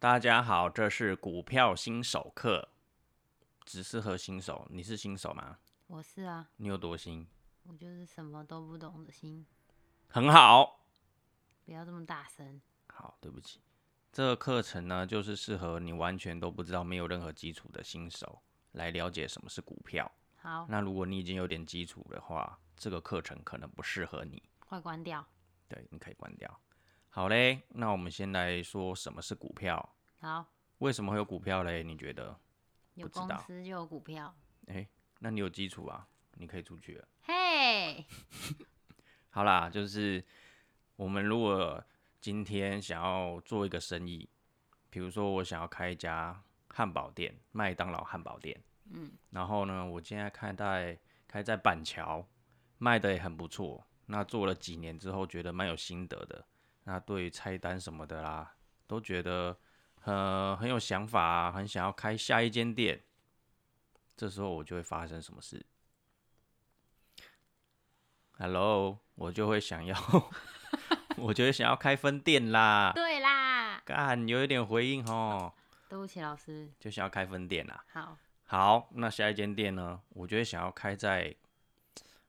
大家好，这是股票新手课，只适合新手。你是新手吗？我是啊，你有多新？我就是什么都不懂的心，很好，不要这么大声。好，对不起。这个课程呢，就是适合你完全都不知道、没有任何基础的新手来了解什么是股票。好，那如果你已经有点基础的话，这个课程可能不适合你。快关掉。对，你可以关掉。好嘞，那我们先来说什么是股票。好，为什么会有股票嘞？你觉得？有公司就有股票。诶，那你有基础啊，你可以出去了。嘿，好啦，就是我们如果今天想要做一个生意，比如说我想要开一家汉堡店，麦当劳汉堡店，嗯，然后呢，我现在开在开在板桥，卖的也很不错。那做了几年之后，觉得蛮有心得的。那对菜单什么的啦，都觉得呃很有想法啊，很想要开下一间店。这时候我就会发生什么事？Hello，我就会想要，我就会想要开分店啦。对啦，干，有一点回应哦，对不起老师。就想要开分店啦。好，好，那下一间店呢？我就会想要开在，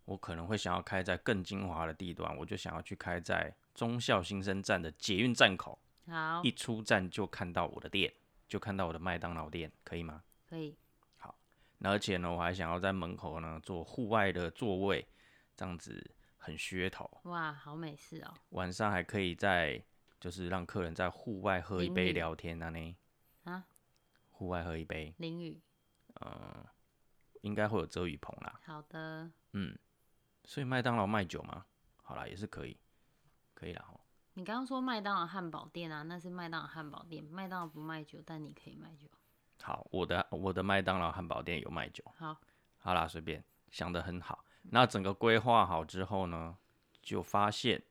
我可能会想要开在更精华的地段，我就想要去开在忠孝新生站的捷运站口，好，一出站就看到我的店，就看到我的麦当劳店，可以吗？可以。那而且呢，我还想要在门口呢做户外的座位，这样子很噱头。哇，好美式哦。晚上还可以在，就是让客人在户外喝一杯聊天啊呢。啊，户外喝一杯，淋雨。呃，应该会有遮雨棚啦。好的，嗯，所以麦当劳卖酒吗？好啦，也是可以，可以啦吼。你刚刚说麦当劳汉堡店啊，那是麦当劳汉堡店，麦当劳不卖酒，但你可以卖酒。好，我的我的麦当劳汉堡店有卖酒。好，好啦，随便想得很好。那整个规划好之后呢，就发现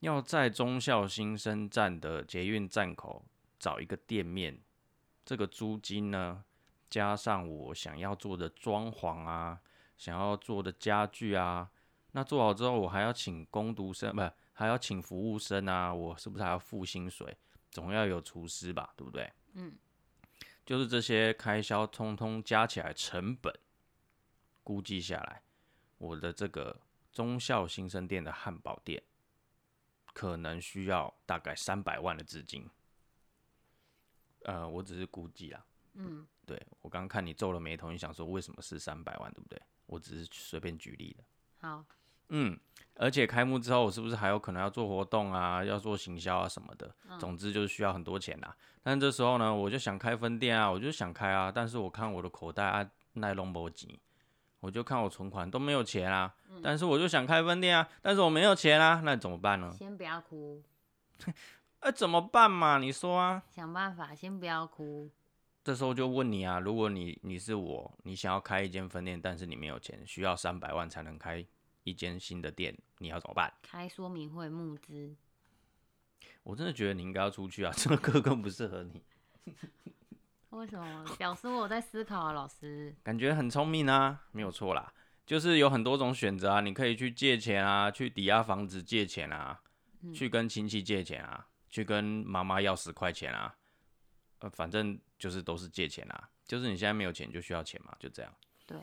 要在忠孝新生站的捷运站口找一个店面，这个租金呢，加上我想要做的装潢啊，想要做的家具啊，那做好之后，我还要请工读生，不还要请服务生啊，我是不是还要付薪水？总要有厨师吧，对不对？嗯，就是这些开销通通加起来成本，估计下来，我的这个中校新生店的汉堡店，可能需要大概三百万的资金。呃，我只是估计啊。嗯，对我刚刚看你皱了眉头，你想说为什么是三百万，对不对？我只是随便举例的。好，嗯，而且开幕之后，我是不是还有可能要做活动啊，要做行销啊什么的？总之就是需要很多钱啦。但这时候呢，我就想开分店啊，我就想开啊，但是我看我的口袋啊，奈龙博吉，我就看我存款都没有钱啊，但是我就想开分店啊，但是我没有钱啊，那怎么办呢？先不要哭，呃，怎么办嘛？你说啊？想办法，先不要哭。这时候就问你啊，如果你你是我，你想要开一间分店，但是你没有钱，需要三百万才能开一间新的店，你要怎么办？开说明会募资，我真的觉得你应该要出去啊，这个课更不适合你。为什么？表示我在思考啊，老师。感觉很聪明啊，没有错啦，就是有很多种选择啊，你可以去借钱啊，去抵押房子借钱啊，去跟亲戚借钱啊，去跟妈妈要十块钱啊，呃，反正就是都是借钱啊，就是你现在没有钱就需要钱嘛，就这样。对，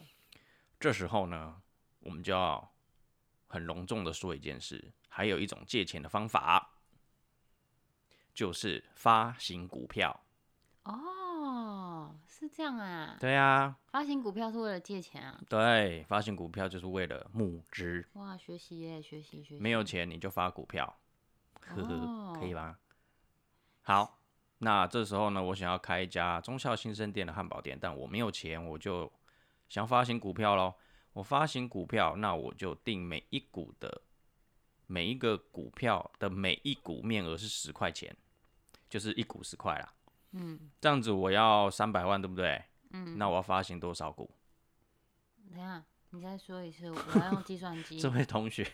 这时候呢，我们就要很隆重的说一件事，还有一种借钱的方法，就是发行股票。哦，是这样啊。对啊，发行股票是为了借钱啊。对，发行股票就是为了募资。哇，学习耶，学习学习。没有钱你就发股票，呵呵，哦可以吧？好，那这时候呢，我想要开一家忠孝新生店的汉堡店，但我没有钱，我就想发行股票咯。我发行股票，那我就定每一股的每一个股票的每一股面额是十块钱，就是一股十块啦。嗯这样子我要三百万，对不对？嗯。那我要发行多少股？等下，你再说一次，我要用计算机。这位同学，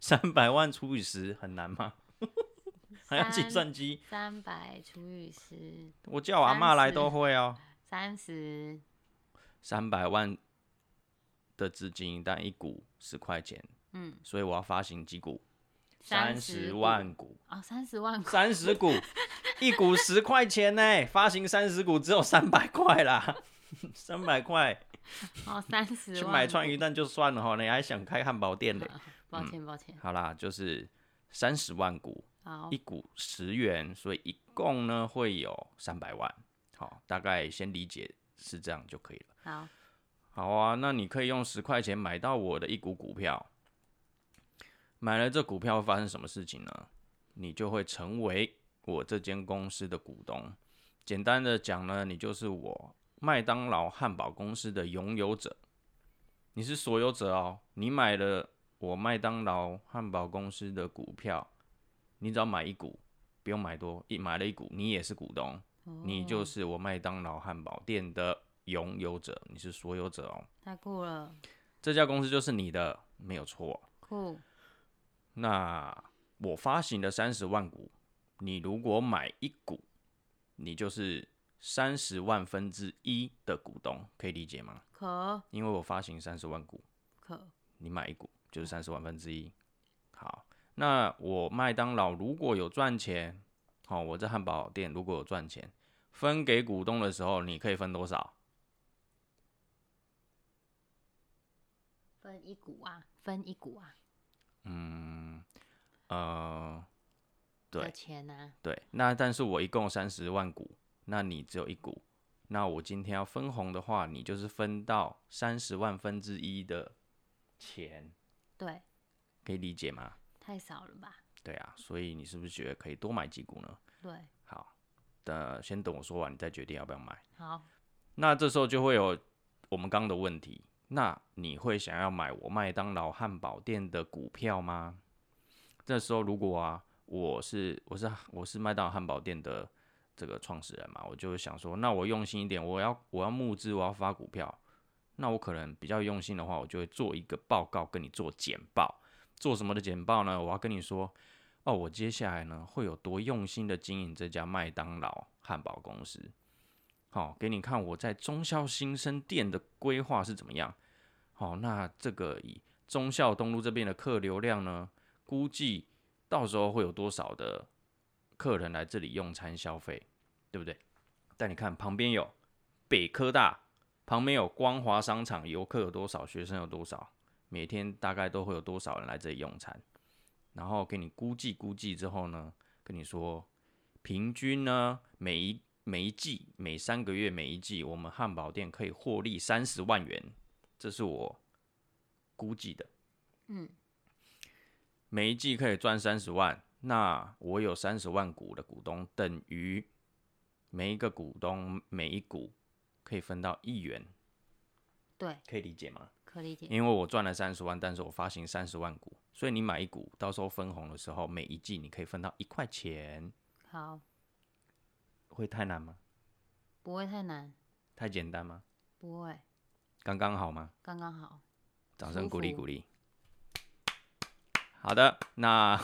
三百万除以十很难吗？还要计算机？三百除以十，我叫我阿妈来都会哦。三十。三百万的资金，但一股十块钱，嗯，所以我要发行几股？三十十万股，啊，三十万股，三十股，一股十块钱呢，发行三十股只有三百块啦，三百块哦，三十万。去买串鱼蛋就算了哈，你还想开汉堡店嘞？抱歉，抱歉。好啦，就是三十万股，好一，股十元，所以一共呢会有三百万。好，大概先理解是这样就可以了。好，好啊，那你可以用十块钱买到我的一股股票，买了这股票会发生什么事情呢？你就会成为我这间公司的股东。简单的讲呢，你就是我麦当劳汉堡公司的拥有者，你是所有者哦。你买了我麦当劳汉堡公司的股票，你只要买一股，不用买多，一买了一股，你也是股东，你就哦是我麦当劳汉堡店的拥有者，你是所有者哦。太酷了，这家公司就是你的，没有错。酷，那我发行的三十万股，你如果买一股，你就是三十万分之一的股东，可以理解吗？可因为我发行三十万股，可，你买一股就是三十万分之一。好，那我麦当劳如果有赚钱，好、我这汉堡店如果有赚钱，分给股东的时候，你可以分多少？分一股啊，分一股啊，嗯呃，对的钱啊，对，那但是我一共三十万股，那你只有一股，那我今天要分红的话，你就是分到三十万分之一的钱，对，可以理解吗？太少了吧？对啊，所以你是不是觉得可以多买几股呢？对，好，的，先等我说完，你再决定要不要买。好，那这时候就会有我们刚刚的问题，那你会想要买我麦当劳汉堡店的股票吗？这时候如果啊，我是我是我是麦当劳汉堡店的这个创始人嘛，我就会想说，那我用心一点，我要我要募资，我要发股票，那我可能比较用心的话，我就会做一个报告跟你做简报。做什么的简报呢？我要跟你说，哦，我接下来呢会有多用心的经营这家麦当劳汉堡公司。好、给你看我在中校新生店的规划是怎么样。好、那这个以中校东路这边的客流量呢，估计到时候会有多少的客人来这里用餐消费，对不对？但你看旁边有北科大，旁边有光华商场，游客有多少，学生有多少，每天大概都会有多少人来这里用餐，然后给你估计估计之后呢，跟你说平均呢每一每一季每三个月每一季，我们汉堡店可以获利三十万元，这是我估计的。嗯，每一季可以赚三十万，那我有三十万股的股东，等于每一个股东每一股可以分到一元，对，可以理解吗？可理解。因为我赚了三十万，但是我发行三十万股，所以你买一股，到时候分红的时候，每一季你可以分到一块钱，好，会太难吗？不会太难，太简单吗？不会，刚刚好吗？刚刚好。掌声鼓励鼓励。好的，那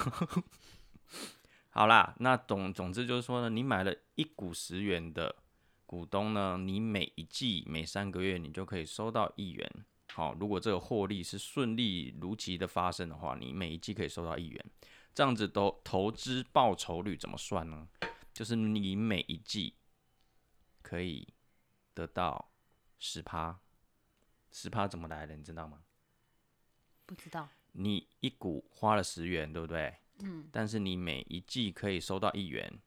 好啦，那总总之就是说呢，你买了一股十元的股东呢，你每一季每三个月你就可以收到一元。好，如果这个获利是顺利如期的发生的话，你每一季可以收到一元。这样子都投资报酬率怎么算呢？就是你每一季可以得到十趴，十趴怎么来的？你知道吗？不知道，你一股花了十元，对不对？嗯，但是你每一季可以收到一元，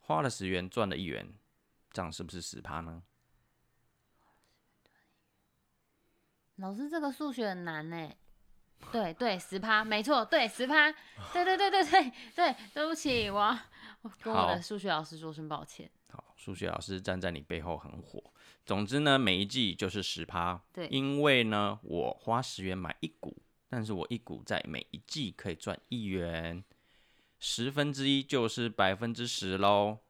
花了十元赚了一元，这样是不是十趴呢？老师这个数学很难呢。对对，十趴，没错，对十趴，对对对对对对，对不起，我要我 跟我好的数学老师说声抱歉。好，数学老师站在你背后很火。总之呢，每一季就是十趴。对因为呢，我花十元买一股，但是我一股在每一季可以赚一元，十分之一就是百分之十喽。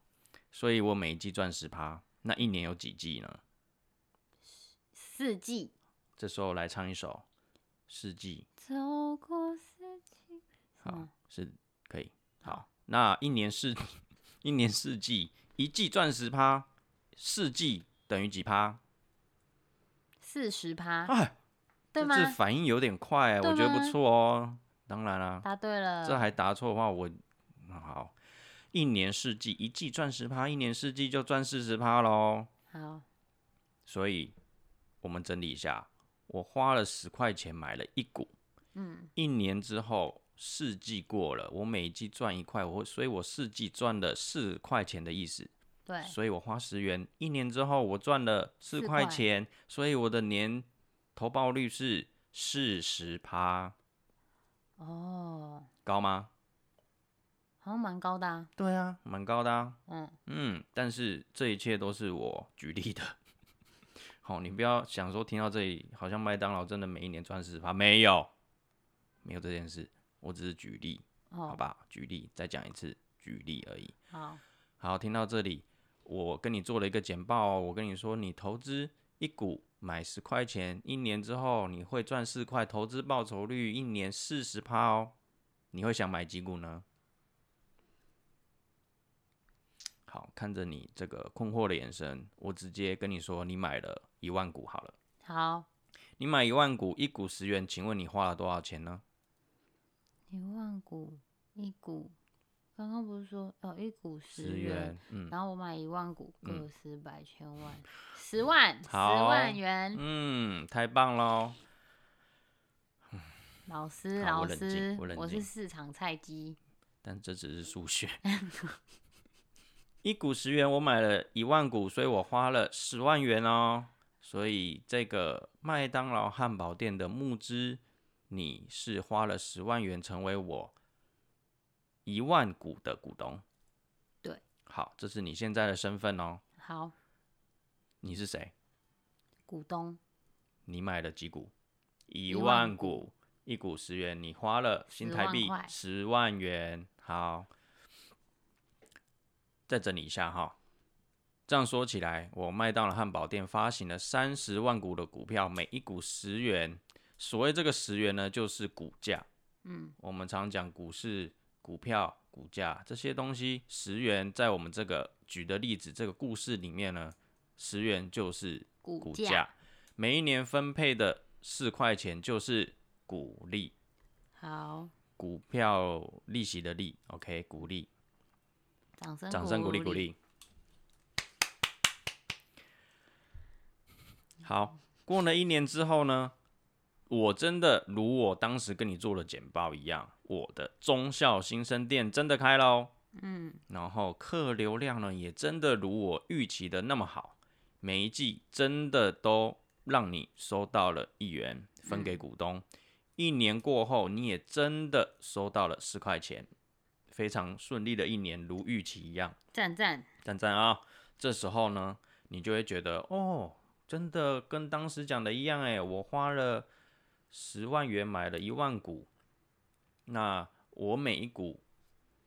所以我每一季赚十趴，那一年有几季呢？四季这时候来唱一首《四季走过四季，》，好嗯，是那一年四 一年四季，一季赚十趴，四季等于几趴？四十趴，哎，对吗？这这反应有点快，对我觉得不错哦。当然啦、答对了。这还答错的话，我那好，一年四季，一季赚十趴，一年四季就赚四十趴喽。好，所以我们整理一下，我花了十块钱买了一股，嗯，一年之后四季过了，我每一季赚一块，我所以我四季赚了四块钱的意思。对，所以我花十元，一年之后我赚了四块块钱，所以我的年投报率是四十趴，哦，高吗？好像蛮高的啊，对啊，蛮高的啊。嗯，嗯，但是这一切都是我举例的。好，你不要想说听到这里，好像麦当劳真的每一年赚四十趴，没有，没有这件事，我只是举例，好哦，吧？举例，再讲一次，举例而已。好，好，听到这里，我跟你做了一个简报哦。我跟你说，你投资一股买十块钱，一年之后你会赚四块，投资报酬率一年四十趴哦。你会想买几股呢？好，看着你这个困惑的眼神，我直接跟你说，你买了一万股好了。好，你买一万股，一股十元，请问你花了多少钱呢？一万股一股，刚刚不是说哦一股十十元，嗯然后我买一万股，嗯个十百千万，十万，十好万元。嗯，太棒喽！老师，老师我是市场菜鸡。但这只是数学。一股十元，我买了一万股，所以我花了十万元哦。所以这个麦当劳汉堡店的募资，你是花了十万元成为我一万股的股东。对，好，这是你现在的身份哦。好，你是谁？股东你买了几股？一一万万股，一股十元，你花了新台币十万元。好，再整理一下哈。这样说起来，我麦当劳汉堡店发行了三十万股的股票，每一股十元。所谓这个十元呢，就是股价。嗯，我们常讲股市、股票、股价这些东西，十元在我们这个举的例子这个故事里面呢，十元就是股价每一年分配的四块钱就是股利，好，股票利息的利，OK，股利，掌声掌声鼓励鼓。励。好，过了一年之后呢，我真的如我当时跟你做的简报一样，我的中校新生店真的开喽。嗯，然后客流量呢，也真的如我预期的那么好，每一季真的都让你收到了一元分给股东。一年过后，你也真的收到了十块钱，非常顺利的一年，如预期一样。赞赞，赞赞啊！这时候呢，你就会觉得哦，真的跟当时讲的一样哎，我花了十万元买了一万股，那我每一股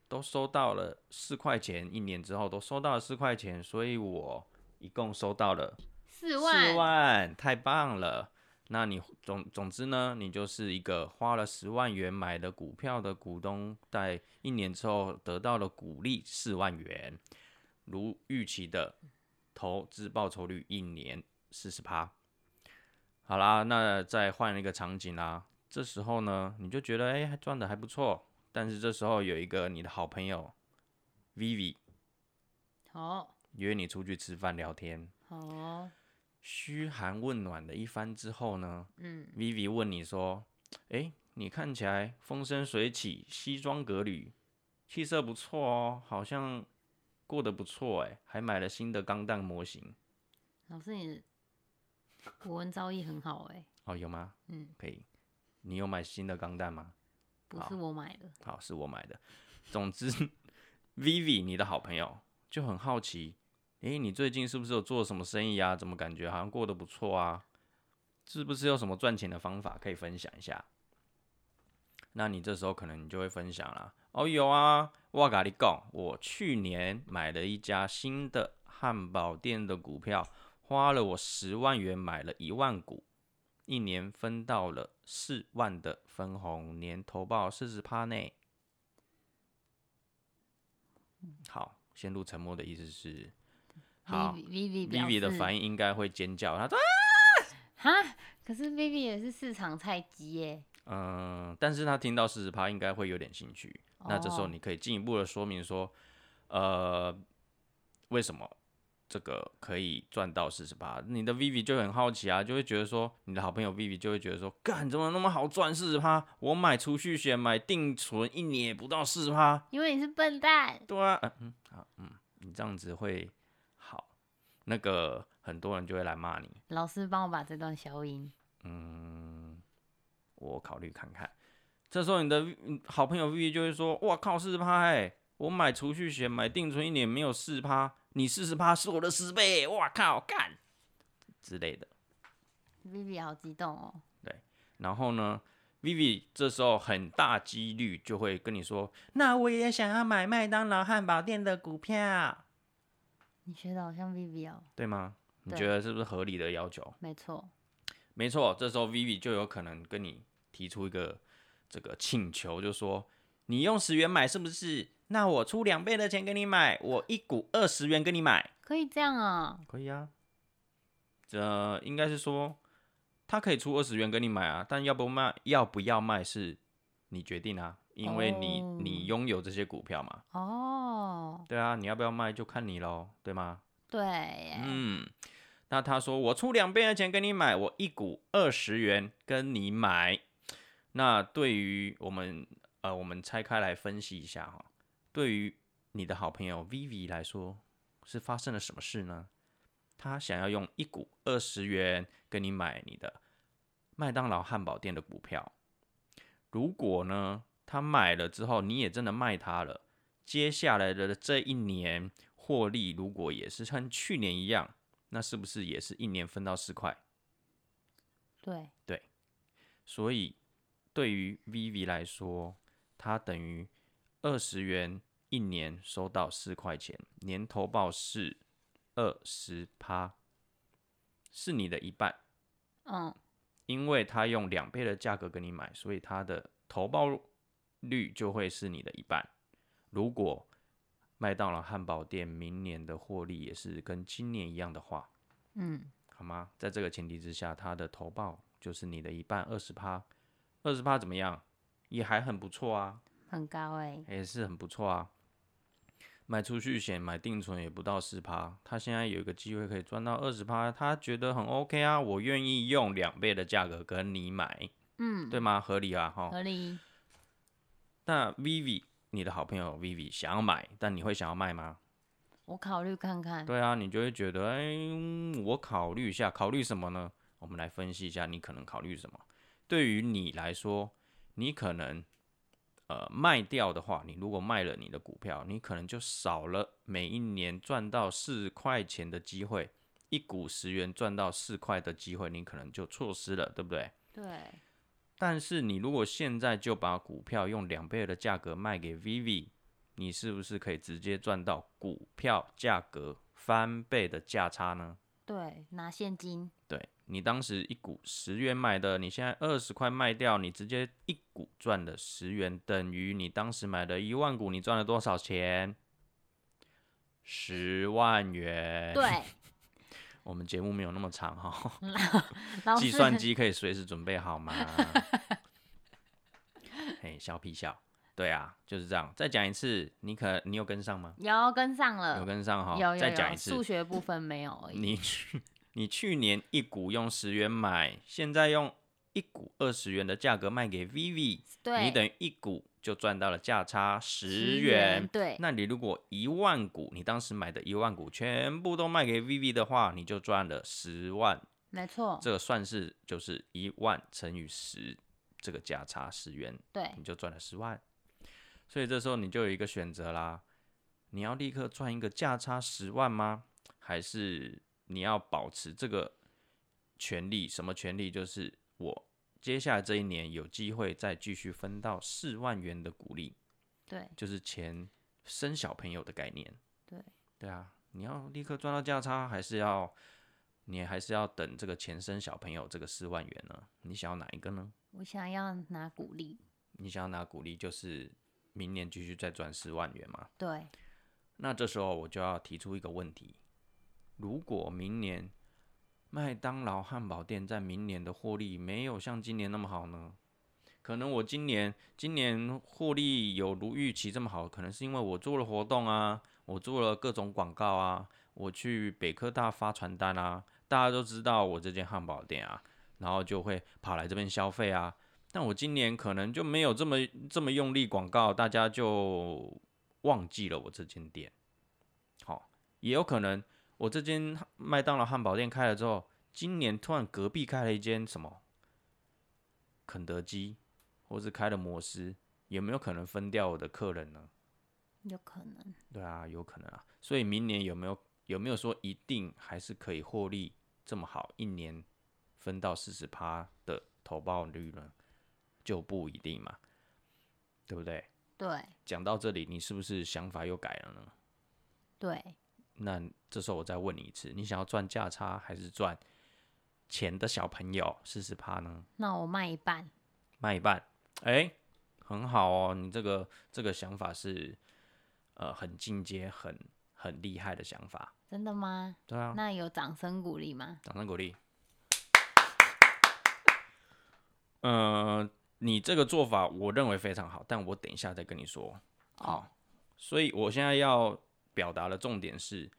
都收到了四块钱，一年之后都收到了四块钱，所以我一共收到了四万，四万，太棒了。那你总总之呢，你就是一个花了十万元买的股票的股东，在一年之后得到了股利四万元，如预期的投资报酬率一年四十趴。好啦，那再换一个场景啦，这时候呢，你就觉得哎、还赚的还不错，但是这时候有一个你的好朋友 Vivi 好，约你出去吃饭聊天，好，嘘寒问暖的一番之后呢，嗯，Vivi 问你说：“哎，你看起来风生水起，西装革履，气色不错哦，好像过得不错诶，还买了新的钢弹模型。老师你国文造诣很好哎，哦，有吗？嗯，可以。你有买新的钢弹吗？不是我买的，好，是我买的。总之，Vivi 你的好朋友就很好奇，诶，你最近是不是有做什么生意啊？怎么感觉好像过得不错啊？是不是有什么赚钱的方法可以分享一下？那你这时候可能你就会分享啦。哦，有啊，我跟你讲，我去年买了一家新的汉堡店的股票，花了我十万元买了一万股，一年分到了四万的分红，年投报四十趴内。好，陷入沉默的意思是，好 Vivi，Vivi 的反应，应应该会尖叫，他说啊，哈，可是 Vivi 也是市场菜鸡耶，嗯，但是他听到四十趴应该会有点兴趣。那这时候哦你可以进一步的说明说，呃，为什么这个可以赚到四十八？你的 Vivi 就很好奇啊，就会觉得说，你的好朋友 Vivi 就会觉得说，干怎么那么好赚四十趴？我买储蓄险买定存一年也不到四十趴。因为你是笨蛋。对啊，嗯嗯好嗯，你这样子会好，那个很多人就会来骂你。老师帮我把这段消音。嗯，我考虑看看。这时候你的嗯好朋友 Vivi 就会说：“哇靠，四十趴哎！我买储蓄险买定存一年没有四趴，你四十趴是我的十倍，哇靠，干之类的。Vivi 好激动哦。对然后呢，Vivi 这时候很大几率就会跟你说：“那我也想要买麦当劳汉堡店的股票，你学的好像 Vivi 哦。对吗？你对觉得是不是合理的要求？”没错。没错，这时候 Vivi 就有可能跟你提出一个这个请求，就说你用十元买是不是？那我出两倍的钱给你买，我一股二十元给你买，可以这样啊、可以啊。这应该是说他可以出二十元给你买啊，但要不卖要不要卖是你决定啊，因为你、哦你拥有这些股票嘛，哦，对啊，你要不要卖就看你喽，对吗？对耶，嗯，那他说我出两倍的钱给你买，我一股二十元跟你买。那对于我们呃，我们拆开来分析一下哈，对于你的好朋友 Vivi 来说，是发生了什么事呢？他想要用一股二十元跟你买你的麦当劳汉堡店的股票。如果呢，他买了之后，你也真的卖他了，接下来的这一年获利如果也是像去年一样，那是不是也是一年分到四块？对对，所以对于 Vivi 来说，它等于二十元一年收到四块钱，年投报是二十趴，是你的一半。嗯，因为他用两倍的价格跟你买，所以他的投报率就会是你的一半。如果麦当劳汉堡店明年的获利也是跟今年一样的话，嗯，好吗？在这个前提之下，它的投报就是你的一半，二十趴，二十趴怎么样？也还很不错啊，很高哎，也是很不错啊。买储蓄险、买定存也不到四趴，他现在有一个机会可以赚到二十趴，他觉得很 OK 啊，我愿意用两倍的价格跟你买，嗯，对吗？合理啊，哈。合理。那 Vivi，你的好朋友 Vivi 想要买，但你会想要卖吗？我考虑看看。对啊，你就会觉得，哎、嗯我考虑一下，考虑什么呢？我们来分析一下，你可能考虑什么。对于你来说，你可能呃卖掉的话，你如果卖了你的股票，你可能就少了每一年赚到四块钱的机会，一股十元赚到四块的机会，你可能就错失了，对不对？对，但是你如果现在就把股票用两倍的价格卖给 Vivi，你是不是可以直接赚到股票价格翻倍的价差呢？对，拿现金。对你当时一股十元买的，你现在二十块卖掉，你直接一股赚了十元，等于你当时买的一万股，你赚了多少钱？十万元。，对，我们节目没有那么长哈、计算机可以随时准备好吗？嘿，笑屁笑。对啊，就是这样。再讲一次，你可你有跟上吗？有跟上了有，跟上哈。有有有，再讲一次数，学部分没有而已。你去你去年一股用十元买，现在用一股二十元的价格卖给 Vivi，对，你等于一股就赚到了价差十10元。对，那你如果一万股，你当时买的一万股全部都卖给 Vivi 的话，你就赚了十万。没错，这个算是就是一万乘以十，这个价差十元，对，你就赚了十万。所以这时候你就有一个选择啦，你要立刻赚一个价差十万吗？还是你要保持这个权利？什么权利？就是我接下来这一年有机会再继续分到四万元的股利，对，就是钱生小朋友的概念。对，对啊，你要立刻赚到价差，还是要你还是要等这个钱生小朋友这个四万元呢？你想要哪一个呢？我想要拿鼓励。你想要拿股利，就是明年继续再赚四万元嘛？对，那这时候我就要提出一个问题：如果明年麦当劳汉堡店在明年的获利没有像今年那么好呢？可能我今年今年获利有如预期这么好，可能是因为我做了活动啊，我做了各种广告啊，我去北科大发传单啊，大家都知道我这间汉堡店啊，然后就会跑来这边消费啊。但我今年可能就没有这么这么用力广告，大家就忘记了我这间店。好，也有可能我这间麦当劳汉堡店开了之后，今年突然隔壁开了一间什么肯德基，或是开了摩斯，有没有可能分掉我的客人呢？有可能。对啊，有可能啊。所以明年有没有有没有说一定还是可以获利这么好，一年分到四十趴的投报率呢？就不一定嘛，对不对？对讲到这里，你是不是想法又改了呢？对，那这时候我再问你一次，你想要赚价差还是赚钱的小朋友四十趴呢？那我卖一半。卖一半，哎、很好哦，你这个这个想法是呃很进阶、很很厉害的想法，真的吗？对啊，那有掌声鼓励吗？掌声鼓励。呃，你这个做法我认为非常好，但我等一下再跟你说。好，所以我现在要表达的重点是，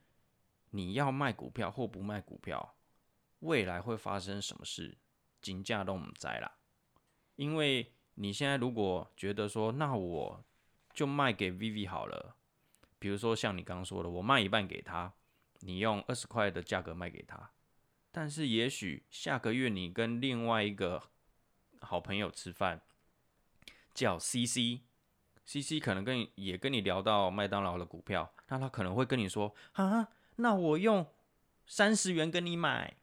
你要卖股票或不卖股票，未来会发生什么事，金价都唔知啦。因为你现在如果觉得说，那我就卖给 Viv 好了，比如说像你刚刚说的，我卖一半给他，你用二十块的价格卖给他，但是也许下个月你跟另外一个好朋友吃饭，叫 CC CC，CC 可能跟你也跟你聊到麦当劳的股票，那他可能会跟你说啊，那我用三十元跟你买，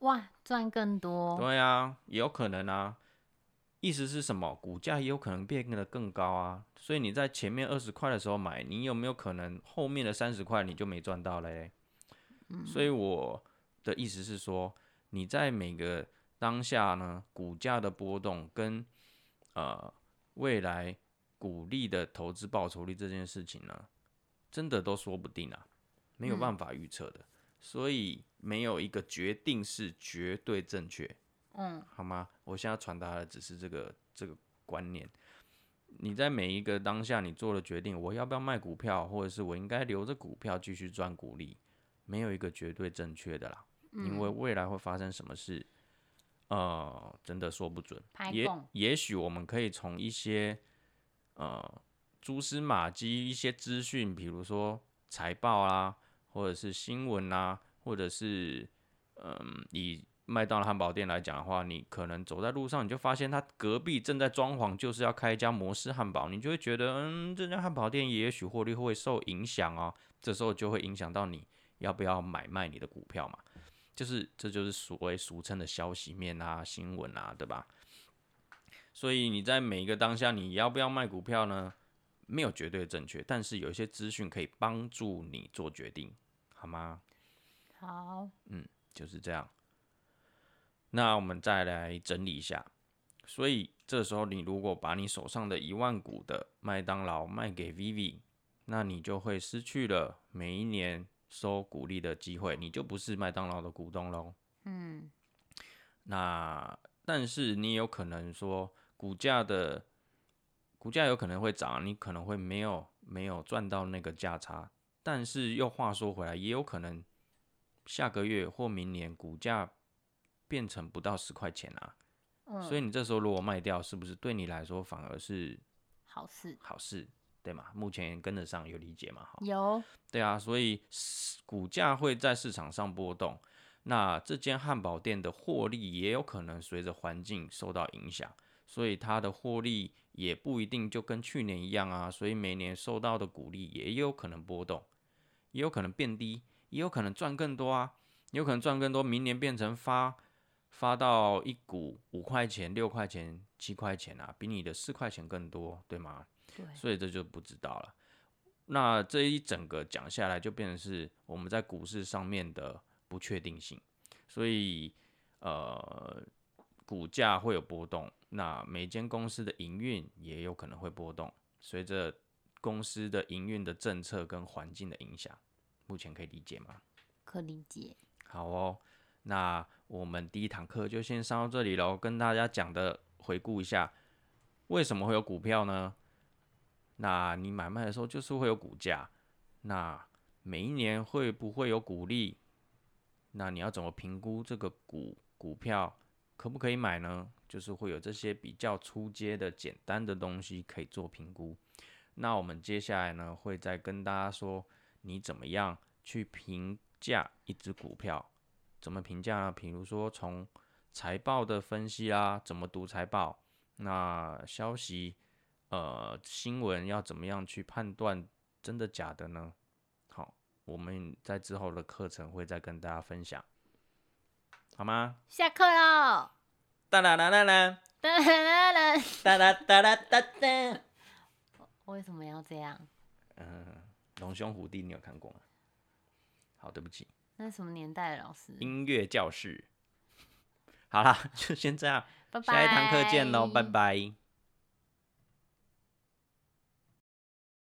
哇，赚更多。对啊，也有可能啊。意思是什么？股价也有可能变得更高啊。所以你在前面二十块的时候买，你有没有可能后面的三十块你就没赚到嘞？所以我的意思是说，你在每个当下呢，股价的波动跟呃未来股利的投资报酬率这件事情呢，真的都说不定啊，没有办法预测的。所以没有一个决定是绝对正确。嗯，好吗？我现在传达的只是这个这个观念。你在每一个当下，你做了决定，我要不要卖股票，或者是我应该留着股票继续赚股利，没有一个绝对正确的啦。因为未来会发生什么事，呃，真的说不准。也也许我们可以从一些呃蛛丝马迹、一些资讯，比如说财报啊，或者是新闻啊，或者是嗯，以麦当劳汉堡店来讲的话，你可能走在路上，你就发现他隔壁正在装潢，就是要开一家摩斯汉堡，你就会觉得，嗯，这家汉堡店也许获利会受影响哦。这时候就会影响到你要不要买卖你的股票嘛，就是这就是所谓俗称的消息面啊、新闻啊，对吧？所以你在每一个当下，你要不要卖股票呢？没有绝对正确，但是有一些资讯可以帮助你做决定，好吗？好，嗯就是这样。那我们再来整理一下，所以这时候你如果把你手上的一万股的麦当劳卖给 Vivi，那你就会失去了每一年收股利的机会，你就不是麦当劳的股东喽。嗯，那但是你有可能说股价的股价有可能会涨，你可能会没有没有赚到那个价差，但是又话说回来，也有可能下个月或明年股价变成不到十块钱啊，嗯所以你这时候如果卖掉，是不是对你来说反而是好事好事，对吗？目前跟得上有理解吗？哈。有，对啊，所以股价会在市场上波动，那这间汉堡店的获利也有可能随着环境受到影响，所以它的获利也不一定就跟去年一样啊，所以每年受到的鼓励也有可能波动，也有可能变低，也有可能赚更多啊，也有可能赚更多，明年变成发发到一股五块钱、六块钱、七块钱啊，比你的四块钱更多，对吗？对，所以这就不知道了。那这一整个讲下来，就变成是我们在股市上面的不确定性，所以呃，股价会有波动，那每间公司的营运也有可能会波动，随着公司的营运的政策跟环境的影响，目前可以理解吗？可理解。好哦，那我们第一堂课就先上到这里喽，跟大家讲的回顾一下，为什么会有股票呢？那你买卖的时候就是会有股价，那每一年会不会有股利？那你要怎么评估这个股股票可不可以买呢？就是会有这些比较出阶的简单的东西可以做评估。那我们接下来呢，会再跟大家说，你怎么样去评价一只股票？怎么评价呢？比如说从财报的分析啦，怎么读财报？那消息，呃，新闻要怎么样去判断真的假的呢？好，我们在之后的课程会再跟大家分享，好吗？下课喽！哒啦啦啦啦，哒啦啦，哒啦哒啦哒哒。为什么要这样？嗯，龙兄虎弟你有看过吗？好，对不起，那是什么年代的老师？音乐教室。好啦，就先这样，拜拜。下一堂课见喽，拜拜。